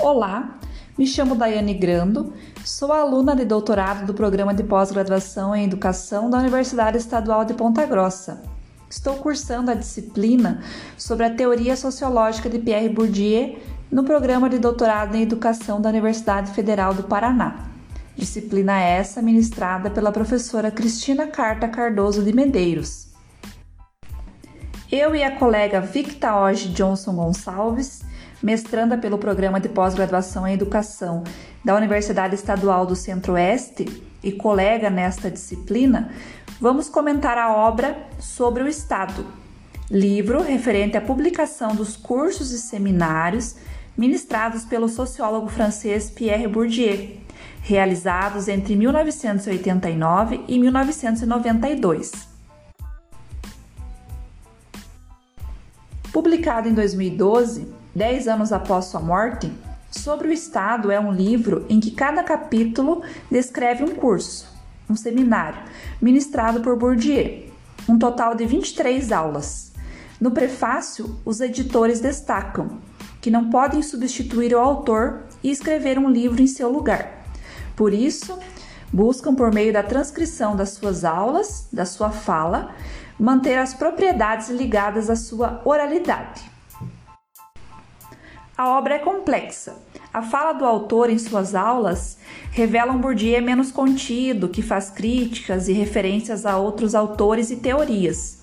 Olá, me chamo Daiane Grando, sou aluna de doutorado do programa de pós-graduação em Educação da Universidade Estadual de Ponta Grossa. Estou cursando a disciplina sobre a teoria sociológica de Pierre Bourdieu no programa de doutorado em Educação da Universidade Federal do Paraná. Disciplina essa ministrada pela professora Cristina Carta Cardoso de Medeiros. Eu e a colega Victa Oge Johnson Gonçalves mestranda pelo programa de pós-graduação em educação da Universidade Estadual do Centro-Oeste e colega nesta disciplina, vamos comentar a obra Sobre o Estado, livro referente à publicação dos cursos e seminários ministrados pelo sociólogo francês Pierre Bourdieu, realizados entre 1989 e 1992. Publicado em 2012, Dez anos após sua morte, Sobre o Estado é um livro em que cada capítulo descreve um curso, um seminário, ministrado por Bourdieu, um total de 23 aulas. No prefácio, os editores destacam que não podem substituir o autor e escrever um livro em seu lugar. Por isso, buscam, por meio da transcrição das suas aulas, da sua fala, manter as propriedades ligadas à sua oralidade. A obra é complexa. A fala do autor em suas aulas revela um Bourdieu menos contido, que faz críticas e referências a outros autores e teorias.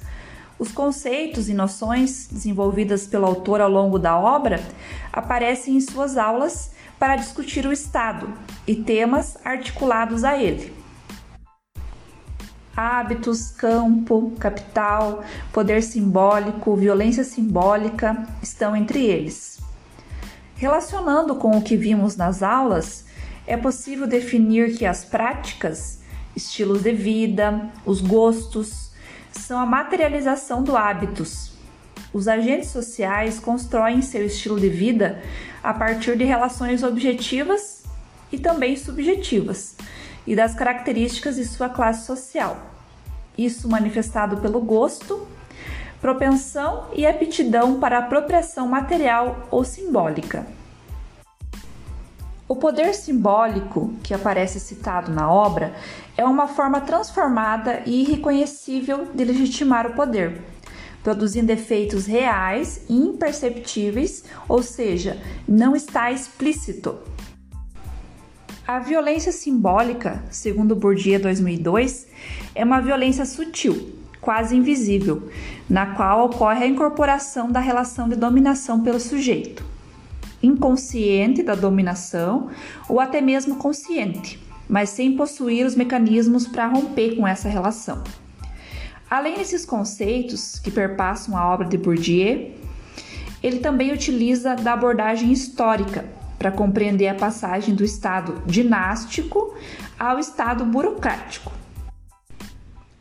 Os conceitos e noções desenvolvidas pelo autor ao longo da obra aparecem em suas aulas para discutir o Estado e temas articulados a ele. Hábitos, campo, capital, poder simbólico, violência simbólica estão entre eles. Relacionando com o que vimos nas aulas, é possível definir que as práticas, estilos de vida, os gostos, são a materialização do hábitos. Os agentes sociais constroem seu estilo de vida a partir de relações objetivas e também subjetivas e das características de sua classe social. Isso manifestado pelo gosto propensão e aptidão para apropriação material ou simbólica. O poder simbólico, que aparece citado na obra, é uma forma transformada e irreconhecível de legitimar o poder, produzindo efeitos reais e imperceptíveis, ou seja, não está explícito. A violência simbólica, segundo Bourdieu 2002, é uma violência sutil, quase invisível, na qual ocorre a incorporação da relação de dominação pelo sujeito, inconsciente da dominação ou até mesmo consciente, mas sem possuir os mecanismos para romper com essa relação. Além desses conceitos que perpassam a obra de Bourdieu, ele também utiliza da abordagem histórica para compreender a passagem do estado dinástico ao estado burocrático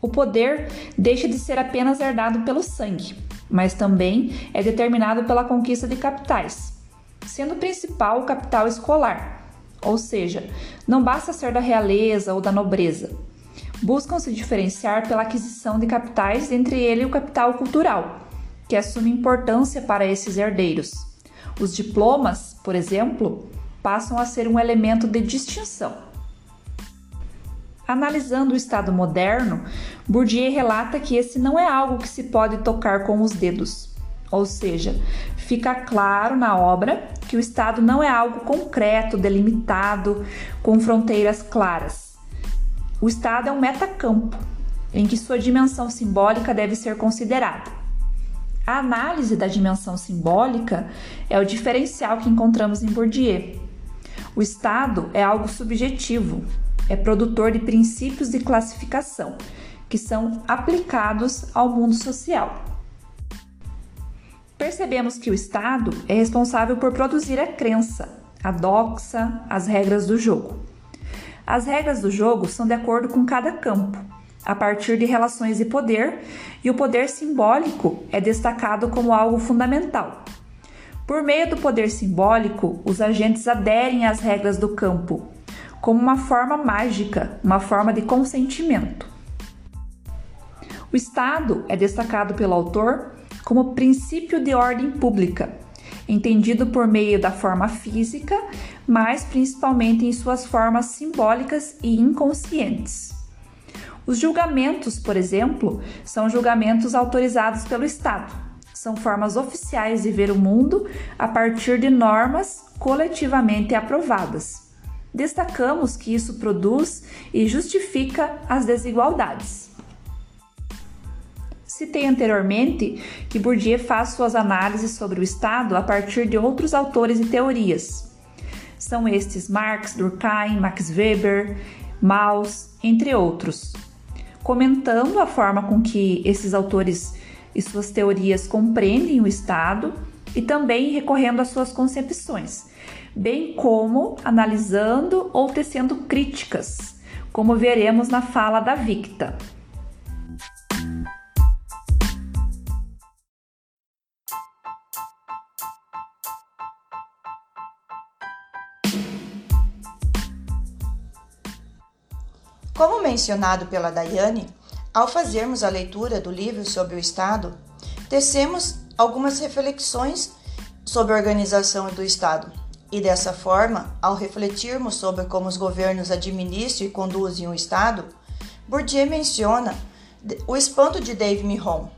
o poder deixa de ser apenas herdado pelo sangue, mas também é determinado pela conquista de capitais, sendo principal o capital escolar, ou seja, não basta ser da realeza ou da nobreza. Buscam se diferenciar pela aquisição de capitais, entre ele o capital cultural, que assume importância para esses herdeiros. Os diplomas, por exemplo, passam a ser um elemento de distinção. Analisando o Estado moderno, Bourdieu relata que esse não é algo que se pode tocar com os dedos. Ou seja, fica claro na obra que o Estado não é algo concreto, delimitado, com fronteiras claras. O Estado é um metacampo, em que sua dimensão simbólica deve ser considerada. A análise da dimensão simbólica é o diferencial que encontramos em Bourdieu. O Estado é algo subjetivo, é produtor de princípios de classificação que são aplicados ao mundo social. Percebemos que o Estado é responsável por produzir a crença, a doxa, as regras do jogo. As regras do jogo são de acordo com cada campo, a partir de relações de poder, e o poder simbólico é destacado como algo fundamental. Por meio do poder simbólico, os agentes aderem às regras do campo como uma forma mágica, uma forma de consentimento. O Estado é destacado pelo autor como princípio de ordem pública. entendido por meio da forma física, mas principalmente em suas formas simbólicas e inconscientes. Os julgamentos, por exemplo, são julgamentos autorizados pelo Estado. São formas oficiais de ver o mundo a partir de normas coletivamente aprovadas. Destacamos que isso produz e justifica as desigualdades. Citei anteriormente que Bourdieu faz suas análises sobre o Estado a partir de outros autores e teorias. São estes Marx, Durkheim, Max Weber, Mauss, entre outros comentando a forma com que esses autores e suas teorias compreendem o Estado e também recorrendo às suas concepções, bem como analisando ou tecendo críticas, como veremos na fala da Victa. Como mencionado pela Daiane, ao fazermos a leitura do livro sobre o Estado, tecemos algumas reflexões sobre a organização do Estado. E dessa forma, ao refletirmos sobre como os governos administram e conduzem o Estado, Bourdieu menciona o espanto de Dave Miron.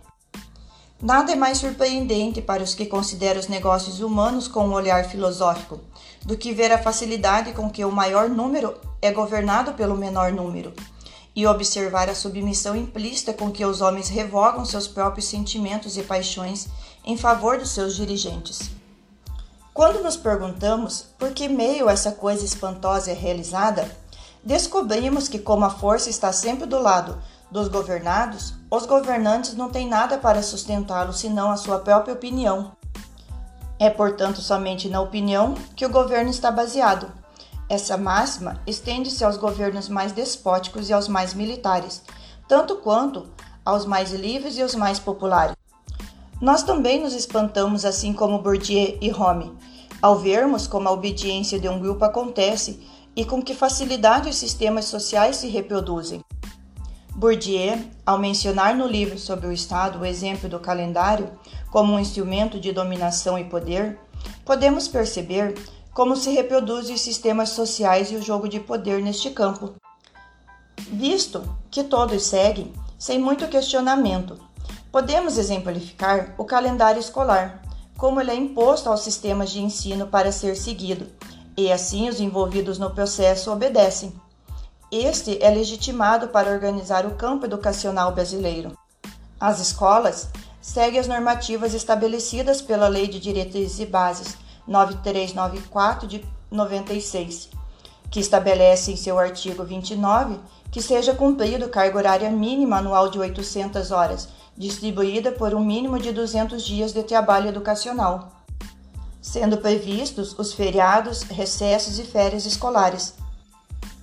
Nada é mais surpreendente para os que consideram os negócios humanos com um olhar filosófico do que ver a facilidade com que o maior número é governado pelo menor número, e observar a submissão implícita com que os homens revogam seus próprios sentimentos e paixões em favor dos seus dirigentes. Quando nos perguntamos por que meio essa coisa espantosa é realizada, descobrimos que, como a força está sempre do lado dos governados, os governantes não têm nada para sustentá-lo senão a sua própria opinião. É, portanto, somente na opinião que o governo está baseado. Essa máxima estende-se aos governos mais despóticos e aos mais militares, tanto quanto aos mais livres e os mais populares. Nós também nos espantamos, assim como Bourdieu e Home, ao vermos como a obediência de um grupo acontece e com que facilidade os sistemas sociais se reproduzem. Bourdieu, ao mencionar no livro sobre o Estado o exemplo do calendário como um instrumento de dominação e poder, podemos perceber como se reproduzem os sistemas sociais e o jogo de poder neste campo. Visto que todos seguem, sem muito questionamento, podemos exemplificar o calendário escolar, como ele é imposto aos sistemas de ensino para ser seguido, e assim os envolvidos no processo obedecem. Este é legitimado para organizar o campo educacional brasileiro. As escolas seguem as normativas estabelecidas pela Lei de Diretrizes e Bases 9394 de 96, que estabelece em seu artigo 29 que seja cumprido carga horária mínima anual de 800 horas, distribuída por um mínimo de 200 dias de trabalho educacional, sendo previstos os feriados, recessos e férias escolares.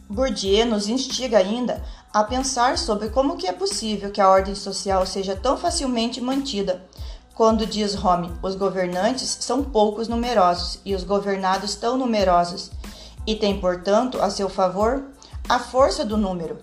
Bourdieu nos instiga ainda a pensar sobre como que é possível que a ordem social seja tão facilmente mantida quando diz Home, os governantes são poucos numerosos e os governados tão numerosos, e tem, portanto, a seu favor a força do número.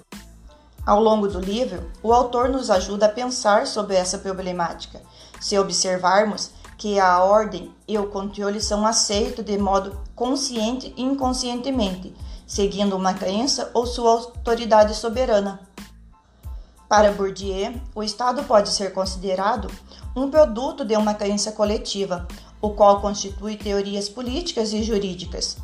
Ao longo do livro, o autor nos ajuda a pensar sobre essa problemática, se observarmos que a ordem e o controle são aceitos de modo consciente e inconscientemente, seguindo uma crença ou sua autoridade soberana. Para Bourdieu, o Estado pode ser considerado um produto de uma crença coletiva, o qual constitui teorias políticas e jurídicas.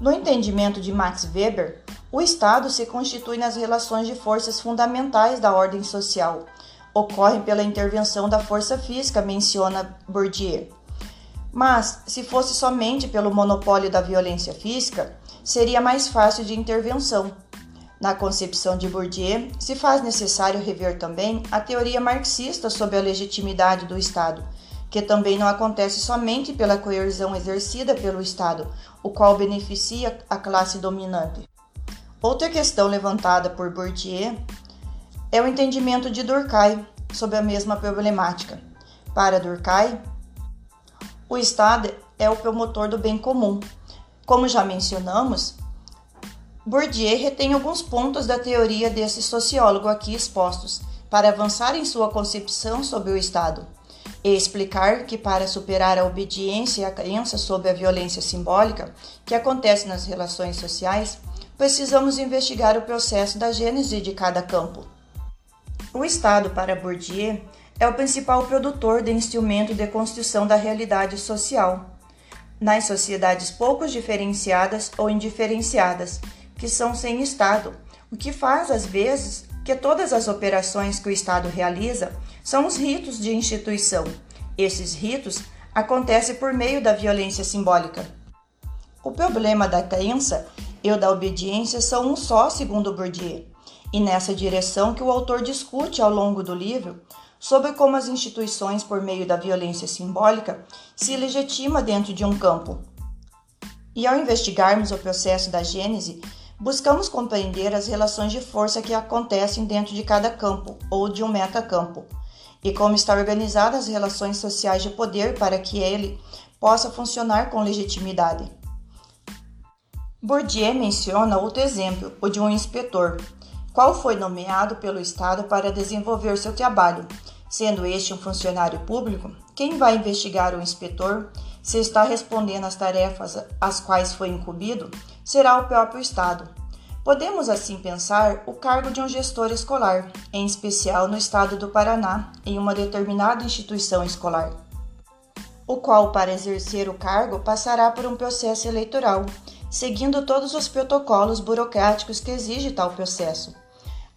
No entendimento de Max Weber, o Estado se constitui nas relações de forças fundamentais da ordem social. Ocorrem pela intervenção da força física, menciona Bourdieu. Mas, se fosse somente pelo monopólio da violência física, seria mais fácil de intervenção, na concepção de Bourdieu, se faz necessário rever também a teoria marxista sobre a legitimidade do Estado, que também não acontece somente pela coerção exercida pelo Estado, o qual beneficia a classe dominante. Outra questão levantada por Bourdieu é o entendimento de Durkheim sobre a mesma problemática. Para Durkheim, o Estado é o promotor do bem comum. Como já mencionamos, Bourdieu retém alguns pontos da teoria desse sociólogo aqui expostos para avançar em sua concepção sobre o Estado. e explicar que para superar a obediência e a crença sobre a violência simbólica que acontece nas relações sociais, precisamos investigar o processo da gênese de cada campo. O Estado, para Bourdieu, é o principal produtor de instrumento de construção da realidade social. Nas sociedades pouco diferenciadas ou indiferenciadas, que são sem Estado, o que faz, às vezes, que todas as operações que o Estado realiza são os ritos de instituição. Esses ritos acontecem por meio da violência simbólica. O problema da crença e o da obediência são um só, segundo Bourdieu, e nessa direção que o autor discute ao longo do livro sobre como as instituições, por meio da violência simbólica, se legitima dentro de um campo. E ao investigarmos o processo da gênese, buscamos compreender as relações de força que acontecem dentro de cada campo ou de um metacampo, e como estão organizadas as relações sociais de poder para que ele possa funcionar com legitimidade. Bourdieu menciona outro exemplo, o de um inspetor, qual foi nomeado pelo Estado para desenvolver seu trabalho. Sendo este um funcionário público, quem vai investigar o inspetor se está respondendo às tarefas às quais foi incumbido será o próprio Estado. Podemos assim pensar o cargo de um gestor escolar, em especial no estado do Paraná, em uma determinada instituição escolar, o qual, para exercer o cargo, passará por um processo eleitoral, seguindo todos os protocolos burocráticos que exige tal processo.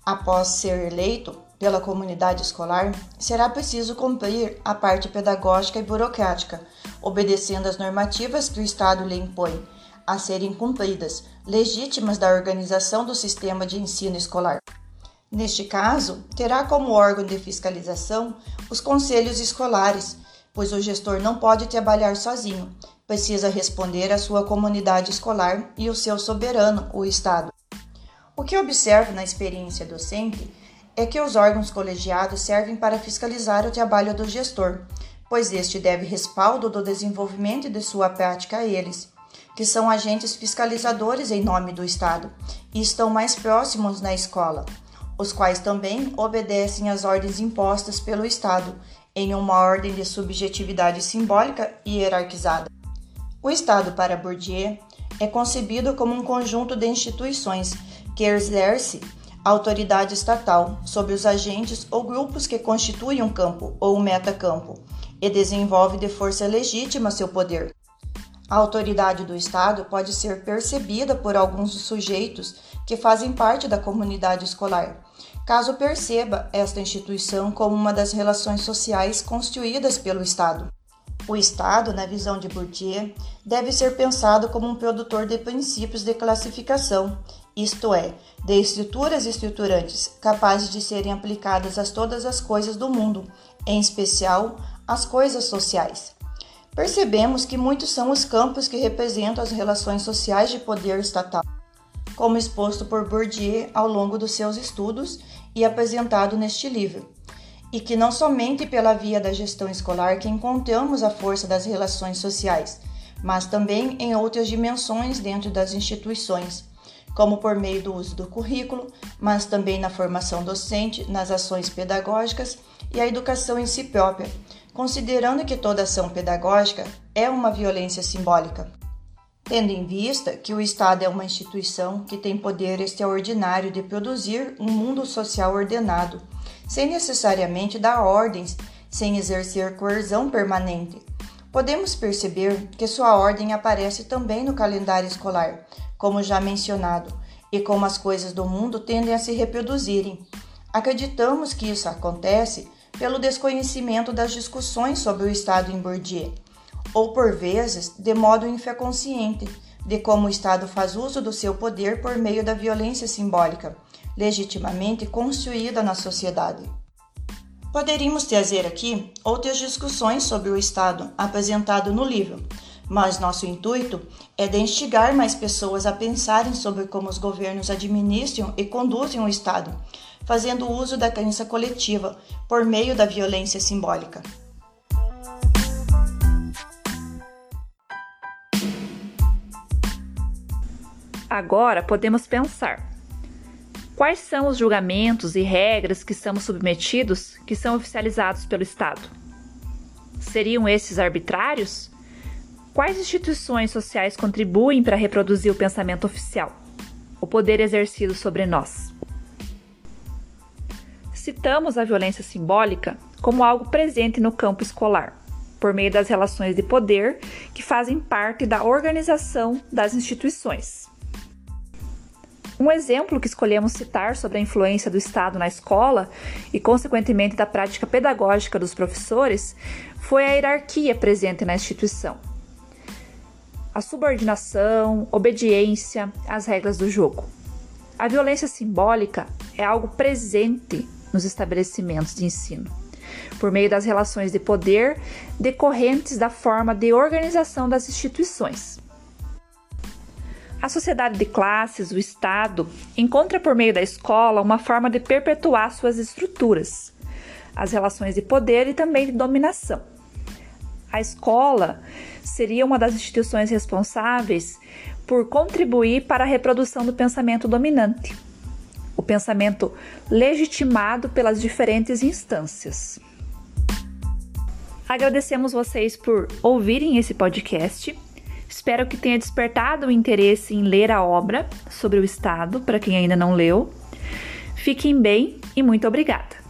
Após ser eleito pela comunidade escolar, será preciso cumprir a parte pedagógica e burocrática, obedecendo às normativas que o Estado lhe impõe a serem cumpridas, legítimas da organização do sistema de ensino escolar. Neste caso, terá como órgão de fiscalização os conselhos escolares, pois o gestor não pode trabalhar sozinho, precisa responder à sua comunidade escolar e o seu soberano, o Estado. O que observo na experiência docente é que os órgãos colegiados servem para fiscalizar o trabalho do gestor, pois este deve respaldo do desenvolvimento de sua prática a eles, que são agentes fiscalizadores em nome do Estado e estão mais próximos na escola, os quais também obedecem às ordens impostas pelo Estado em uma ordem de subjetividade simbólica e hierarquizada. O Estado, para Bourdieu, é concebido como um conjunto de instituições que exerce autoridade estatal sobre os agentes ou grupos que constituem um campo ou um metacampo e desenvolve de força legítima seu poder. A autoridade do Estado pode ser percebida por alguns sujeitos que fazem parte da comunidade escolar, caso perceba esta instituição como uma das relações sociais construídas pelo Estado. O Estado, na visão de Bourdieu, deve ser pensado como um produtor de princípios de classificação, isto é, de estruturas estruturantes capazes de serem aplicadas a todas as coisas do mundo, em especial às coisas sociais. Percebemos que muitos são os campos que representam as relações sociais de poder estatal, como exposto por Bourdieu ao longo dos seus estudos e apresentado neste livro e que não somente pela via da gestão escolar que encontramos a força das relações sociais, mas também em outras dimensões dentro das instituições, como por meio do uso do currículo, mas também na formação docente, nas ações pedagógicas e a educação em si própria, considerando que toda ação pedagógica é uma violência simbólica. Tendo em vista que o Estado é uma instituição que tem poder extraordinário de produzir um mundo social ordenado, sem necessariamente dar ordens, sem exercer coerção permanente. Podemos perceber que sua ordem aparece também no calendário escolar, como já mencionado, e como as coisas do mundo tendem a se reproduzirem. Acreditamos que isso acontece pelo desconhecimento das discussões sobre o Estado em Bourdieu, ou por vezes de modo infeconsciente, de como o Estado faz uso do seu poder por meio da violência simbólica, legitimamente construída na sociedade. Poderíamos trazer aqui outras discussões sobre o Estado apresentado no livro, mas nosso intuito é de instigar mais pessoas a pensarem sobre como os governos administram e conduzem o Estado, fazendo uso da crença coletiva por meio da violência simbólica. Agora podemos pensar: quais são os julgamentos e regras que estamos submetidos que são oficializados pelo Estado? Seriam esses arbitrários? Quais instituições sociais contribuem para reproduzir o pensamento oficial, o poder exercido sobre nós? Citamos a violência simbólica como algo presente no campo escolar, por meio das relações de poder que fazem parte da organização das instituições. Um exemplo que escolhemos citar sobre a influência do Estado na escola e, consequentemente, da prática pedagógica dos professores foi a hierarquia presente na instituição. A subordinação, obediência às regras do jogo. A violência simbólica é algo presente nos estabelecimentos de ensino, por meio das relações de poder decorrentes da forma de organização das instituições. A sociedade de classes, o Estado, encontra por meio da escola uma forma de perpetuar suas estruturas, as relações de poder e também de dominação. A escola seria uma das instituições responsáveis por contribuir para a reprodução do pensamento dominante, o pensamento legitimado pelas diferentes instâncias. Agradecemos vocês por ouvirem esse podcast Espero que tenha despertado o interesse em ler a obra sobre o Estado, para quem ainda não leu. Fiquem bem e muito obrigada!